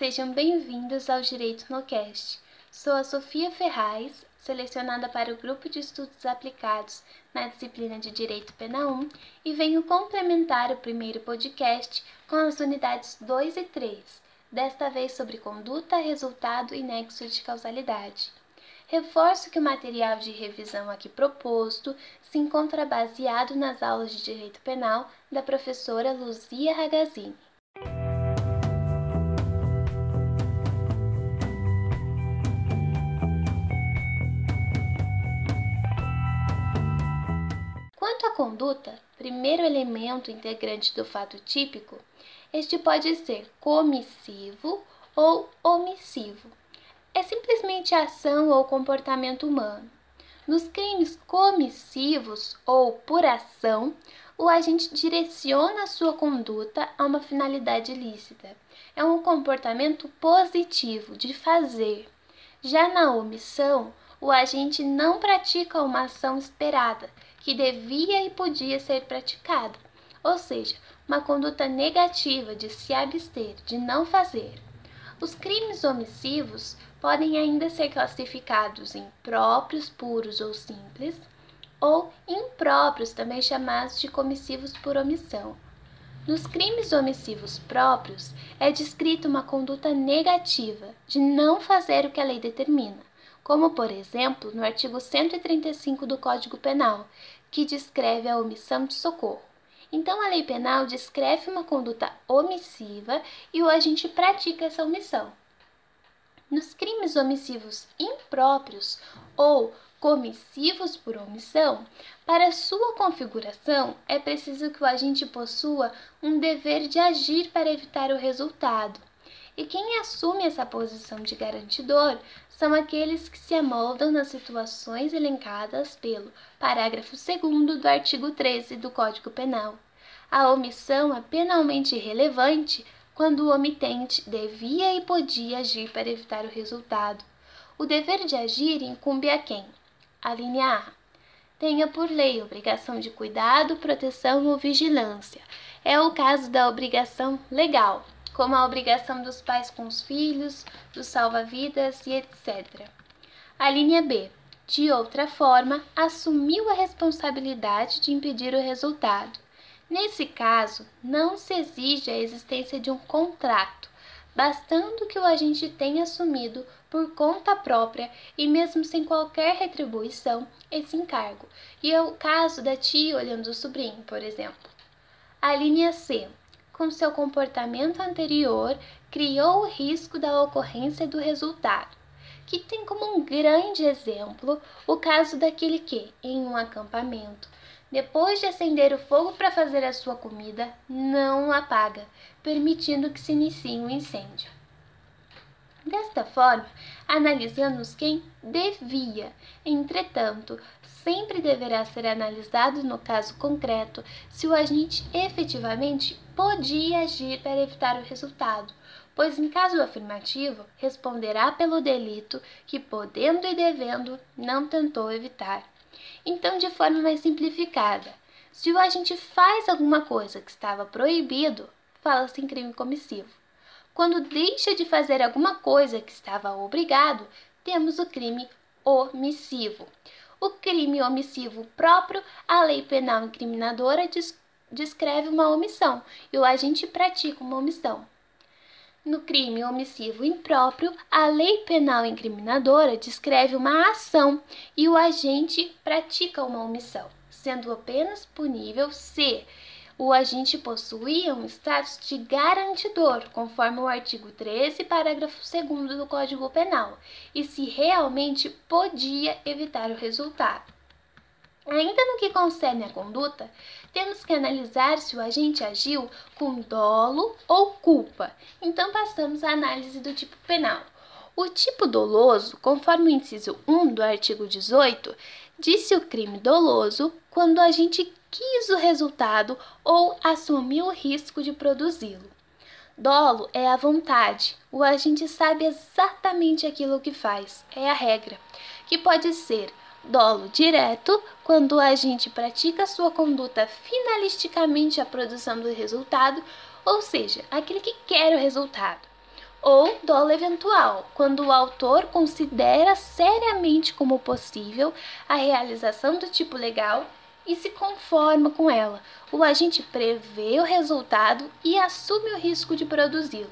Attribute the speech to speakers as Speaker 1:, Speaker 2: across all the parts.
Speaker 1: Sejam bem-vindos ao Direito no Cast. Sou a Sofia Ferraz, selecionada para o Grupo de Estudos Aplicados na disciplina de Direito Penal 1 e venho complementar o primeiro podcast com as unidades 2 e 3, desta vez sobre conduta, resultado e nexo de causalidade. Reforço que o material de revisão aqui proposto se encontra baseado nas aulas de Direito Penal da professora Luzia Ragazzini. Conduta, primeiro elemento integrante do fato típico, este pode ser comissivo ou omissivo. É simplesmente ação ou comportamento humano. Nos crimes comissivos ou por ação, o agente direciona sua conduta a uma finalidade ilícita. É um comportamento positivo de fazer. Já na omissão, o agente não pratica uma ação esperada, que devia e podia ser praticada, ou seja, uma conduta negativa de se abster, de não fazer. Os crimes omissivos podem ainda ser classificados em próprios, puros ou simples, ou impróprios, também chamados de comissivos por omissão. Nos crimes omissivos próprios, é descrita uma conduta negativa de não fazer o que a lei determina como, por exemplo, no artigo 135 do Código Penal, que descreve a omissão de socorro. Então, a lei penal descreve uma conduta omissiva e o agente pratica essa omissão. Nos crimes omissivos impróprios ou comissivos por omissão, para sua configuração é preciso que o agente possua um dever de agir para evitar o resultado. E quem assume essa posição de garantidor são aqueles que se amoldam nas situações elencadas pelo parágrafo 2 do artigo 13 do Código Penal. A omissão é penalmente relevante quando o omitente devia e podia agir para evitar o resultado. O dever de agir incumbe a quem? A linha A. Tenha por lei obrigação de cuidado, proteção ou vigilância. É o caso da obrigação legal, como a obrigação dos pais com os filhos, dos salva-vidas e etc. A linha B, de outra forma, assumiu a responsabilidade de impedir o resultado. Nesse caso, não se exige a existência de um contrato, bastando que o agente tenha assumido por conta própria e mesmo sem qualquer retribuição esse encargo. E é o caso da tia olhando o sobrinho, por exemplo. A linha C com seu comportamento anterior, criou o risco da ocorrência do resultado, que tem como um grande exemplo o caso daquele que, em um acampamento, depois de acender o fogo para fazer a sua comida, não apaga, permitindo que se inicie um incêndio. Desta forma, analisamos quem devia. Entretanto, sempre deverá ser analisado no caso concreto se o agente efetivamente podia agir para evitar o resultado, pois em caso afirmativo, responderá pelo delito que, podendo e devendo, não tentou evitar. Então, de forma mais simplificada, se o agente faz alguma coisa que estava proibido, fala-se em crime comissivo. Quando deixa de fazer alguma coisa que estava obrigado, temos o crime omissivo. O crime omissivo próprio, a lei penal incriminadora descreve uma omissão e o agente pratica uma omissão. No crime omissivo impróprio, a lei penal incriminadora descreve uma ação e o agente pratica uma omissão, sendo apenas punível se o agente possuía um status de garantidor, conforme o artigo 13, parágrafo 2 do Código Penal, e se realmente podia evitar o resultado. Ainda no que concerne a conduta, temos que analisar se o agente agiu com dolo ou culpa. Então, passamos à análise do tipo penal. O tipo doloso, conforme o inciso 1 do artigo 18, disse o crime doloso quando o agente quis o resultado ou assumiu o risco de produzi-lo. Dolo é a vontade. O agente sabe exatamente aquilo que faz. É a regra, que pode ser dolo direto, quando o agente pratica sua conduta finalisticamente a produção do resultado, ou seja, aquele que quer o resultado. ou dolo eventual, quando o autor considera seriamente como possível a realização do tipo legal e se conforma com ela. O agente prevê o resultado e assume o risco de produzi-lo.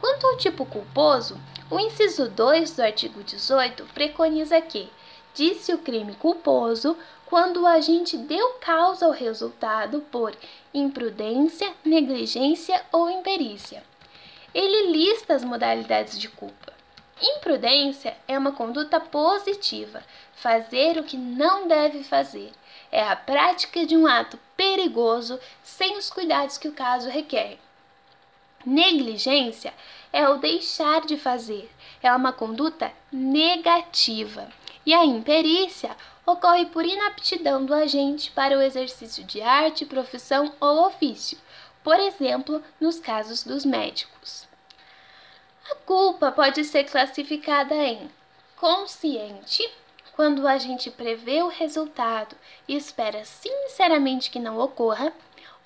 Speaker 1: Quanto ao tipo culposo, o inciso 2 do artigo 18 preconiza que disse o crime culposo quando o agente deu causa ao resultado por imprudência, negligência ou imperícia. Ele lista as modalidades de culpa. Imprudência é uma conduta positiva, fazer o que não deve fazer. É a prática de um ato perigoso sem os cuidados que o caso requer. Negligência é o deixar de fazer, é uma conduta negativa. E a imperícia ocorre por inaptidão do agente para o exercício de arte, profissão ou ofício, por exemplo, nos casos dos médicos. A culpa pode ser classificada em consciente, quando a gente prevê o resultado e espera sinceramente que não ocorra,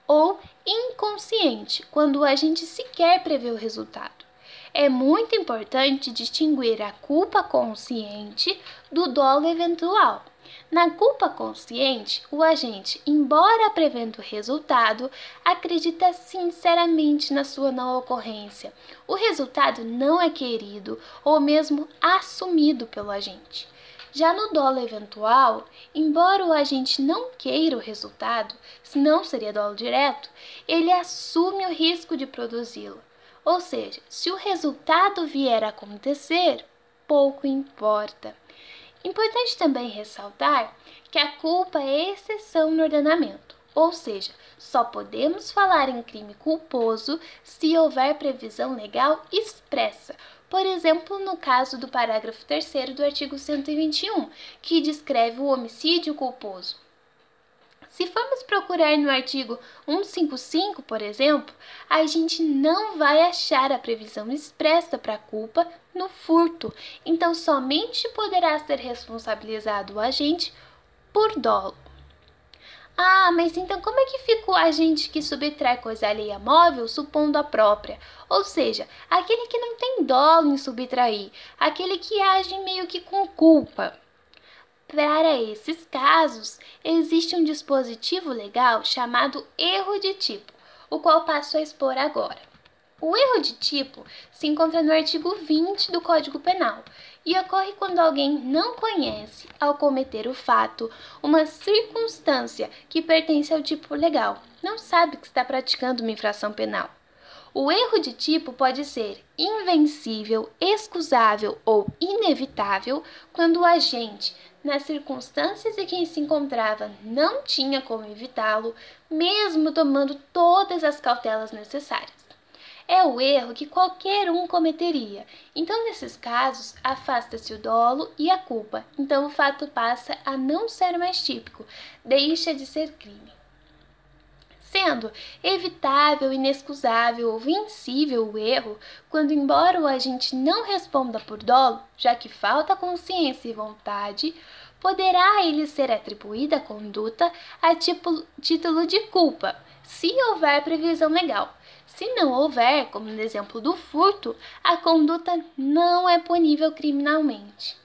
Speaker 1: ou inconsciente, quando a gente sequer prevê o resultado. É muito importante distinguir a culpa consciente do dolo eventual. Na culpa consciente, o agente, embora prevendo o resultado, acredita sinceramente na sua não ocorrência. O resultado não é querido ou mesmo assumido pelo agente. Já no dolo eventual, embora o agente não queira o resultado, senão seria dolo direto, ele assume o risco de produzi-lo. Ou seja, se o resultado vier a acontecer, pouco importa. Importante também ressaltar que a culpa é exceção no ordenamento, ou seja, só podemos falar em crime culposo se houver previsão legal expressa. Por exemplo, no caso do parágrafo 3 do artigo 121, que descreve o homicídio culposo. Se formos procurar no artigo 155, por exemplo, a gente não vai achar a previsão expressa para a culpa no furto, então somente poderá ser responsabilizado o agente por dolo. Ah, mas então como é que fica o agente que subtrai coisa alheia móvel supondo a própria? Ou seja, aquele que não tem dolo em subtrair, aquele que age meio que com culpa. Para esses casos, existe um dispositivo legal chamado erro de tipo, o qual passo a expor agora. O erro de tipo se encontra no artigo 20 do Código Penal e ocorre quando alguém não conhece, ao cometer o fato, uma circunstância que pertence ao tipo legal, não sabe que está praticando uma infração penal. O erro de tipo pode ser invencível, excusável ou inevitável quando o agente, nas circunstâncias em que se encontrava, não tinha como evitá-lo, mesmo tomando todas as cautelas necessárias. É o erro que qualquer um cometeria. Então, nesses casos, afasta-se o dolo e a culpa. Então, o fato passa a não ser mais típico, deixa de ser crime sendo evitável, inexcusável ou vencível o erro quando, embora o agente não responda por dolo, já que falta consciência e vontade, poderá ele ser atribuída a conduta a tipo, título de culpa, se houver previsão legal. Se não houver, como no exemplo do furto, a conduta não é punível criminalmente.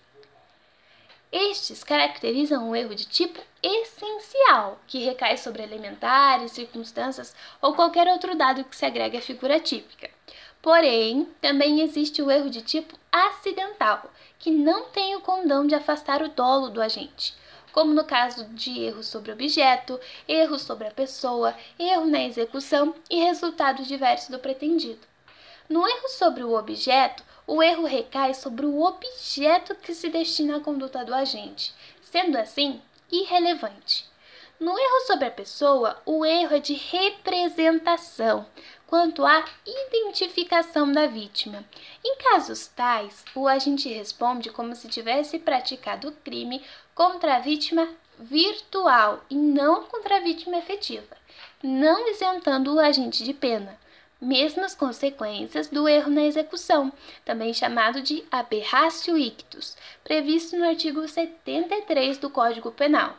Speaker 1: Estes caracterizam um erro de tipo essencial, que recai sobre elementares, circunstâncias ou qualquer outro dado que se agregue à figura típica. Porém, também existe o erro de tipo acidental, que não tem o condão de afastar o dolo do agente, como no caso de erro sobre objeto, erro sobre a pessoa, erro na execução e resultados diversos do pretendido. No erro sobre o objeto, o erro recai sobre o objeto que se destina à conduta do agente, sendo assim irrelevante. No erro sobre a pessoa, o erro é de representação quanto à identificação da vítima. Em casos tais, o agente responde como se tivesse praticado o crime contra a vítima virtual e não contra a vítima efetiva, não isentando o agente de pena mesmas consequências do erro na execução, também chamado de aberratio ictus, previsto no artigo 73 do Código Penal.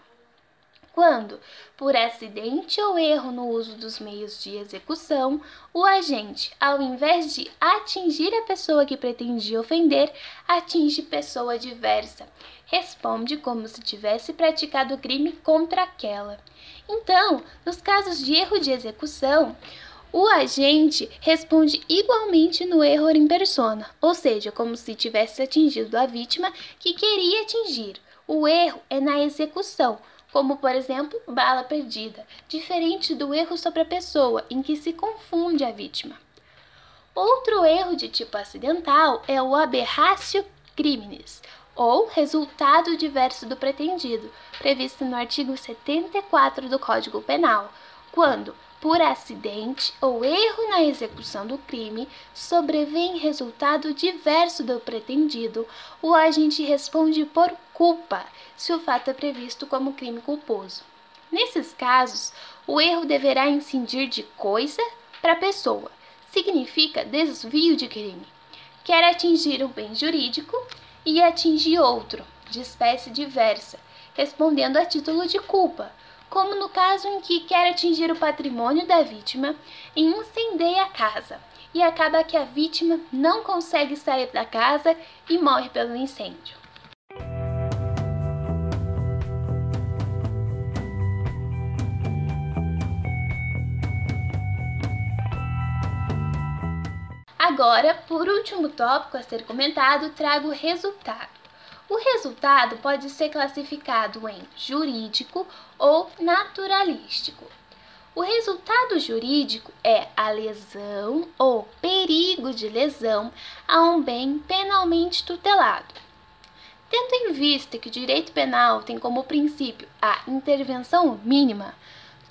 Speaker 1: quando, por acidente ou erro no uso dos meios de execução, o agente, ao invés de atingir a pessoa que pretendia ofender, atinge pessoa diversa. Responde como se tivesse praticado crime contra aquela. Então, nos casos de erro de execução, o agente responde igualmente no erro em persona, ou seja, como se tivesse atingido a vítima que queria atingir. O erro é na execução, como por exemplo, bala perdida, diferente do erro sobre a pessoa, em que se confunde a vítima. Outro erro de tipo acidental é o aberratio criminis, ou resultado diverso do pretendido, previsto no artigo 74 do Código Penal, quando, por acidente ou erro na execução do crime, sobrevém resultado diverso do pretendido, o agente responde por culpa, se o fato é previsto como crime culposo. Nesses casos, o erro deverá incidir de coisa para pessoa, significa desvio de crime. Quer atingir um bem jurídico e atingir outro, de espécie diversa, respondendo a título de culpa, como no caso em que quer atingir o patrimônio da vítima e incendeia a casa, e acaba que a vítima não consegue sair da casa e morre pelo incêndio. Agora, por último tópico a ser comentado, trago o resultado. O resultado pode ser classificado em jurídico ou naturalístico. O resultado jurídico é a lesão ou perigo de lesão a um bem penalmente tutelado. Tendo em vista que o direito penal tem como princípio a intervenção mínima,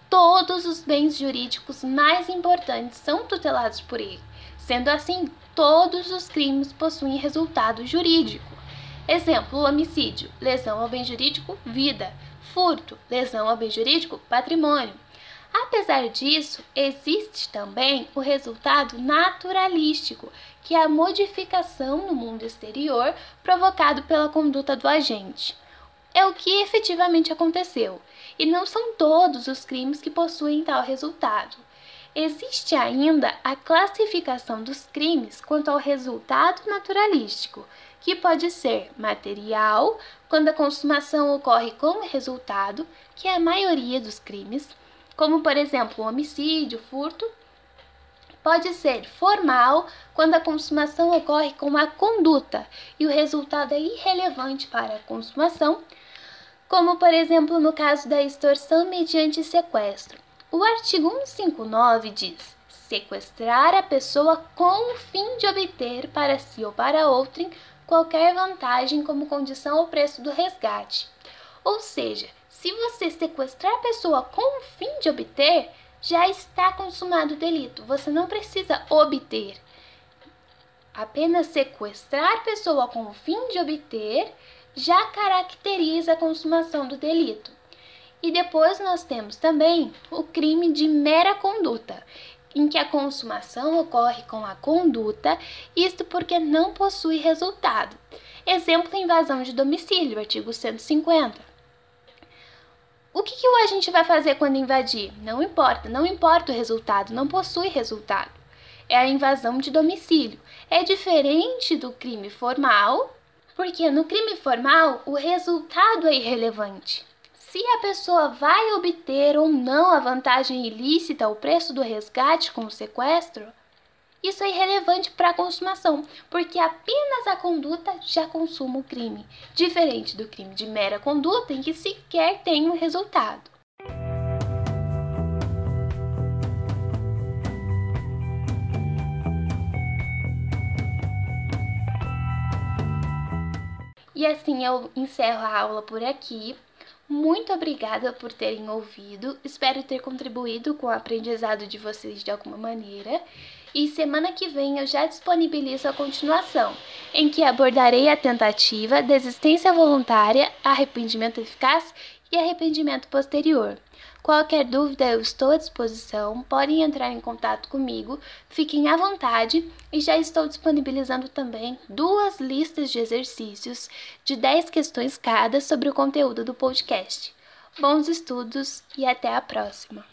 Speaker 1: todos os bens jurídicos mais importantes são tutelados por ele. Sendo assim, todos os crimes possuem resultado jurídico. Exemplo: homicídio, lesão ao bem jurídico, vida. Furto, lesão ao bem jurídico, patrimônio. Apesar disso, existe também o resultado naturalístico, que é a modificação no mundo exterior provocado pela conduta do agente. É o que efetivamente aconteceu, e não são todos os crimes que possuem tal resultado. Existe ainda a classificação dos crimes quanto ao resultado naturalístico, que pode ser material, quando a consumação ocorre como resultado, que é a maioria dos crimes, como por exemplo homicídio, furto. Pode ser formal, quando a consumação ocorre com a conduta e o resultado é irrelevante para a consumação, como por exemplo no caso da extorsão mediante sequestro. O artigo 159 diz: sequestrar a pessoa com o fim de obter para si ou para outrem qualquer vantagem como condição ou preço do resgate. Ou seja, se você sequestrar a pessoa com o fim de obter, já está consumado o delito. Você não precisa obter. Apenas sequestrar a pessoa com o fim de obter já caracteriza a consumação do delito. E depois nós temos também o crime de mera conduta, em que a consumação ocorre com a conduta, isto porque não possui resultado. Exemplo, invasão de domicílio, artigo 150. O que, que o agente vai fazer quando invadir? Não importa, não importa o resultado, não possui resultado. É a invasão de domicílio. É diferente do crime formal, porque no crime formal o resultado é irrelevante se a pessoa vai obter ou não a vantagem ilícita, o preço do resgate com o sequestro, isso é irrelevante para a consumação, porque apenas a conduta já consuma o crime, diferente do crime de mera conduta em que sequer tem um resultado. E assim eu encerro a aula por aqui. Muito obrigada por terem ouvido. Espero ter contribuído com o aprendizado de vocês de alguma maneira. E semana que vem eu já disponibilizo a continuação, em que abordarei a tentativa, desistência voluntária, arrependimento eficaz e arrependimento posterior. Qualquer dúvida, eu estou à disposição. Podem entrar em contato comigo, fiquem à vontade e já estou disponibilizando também duas listas de exercícios de 10 questões cada sobre o conteúdo do podcast. Bons estudos e até a próxima!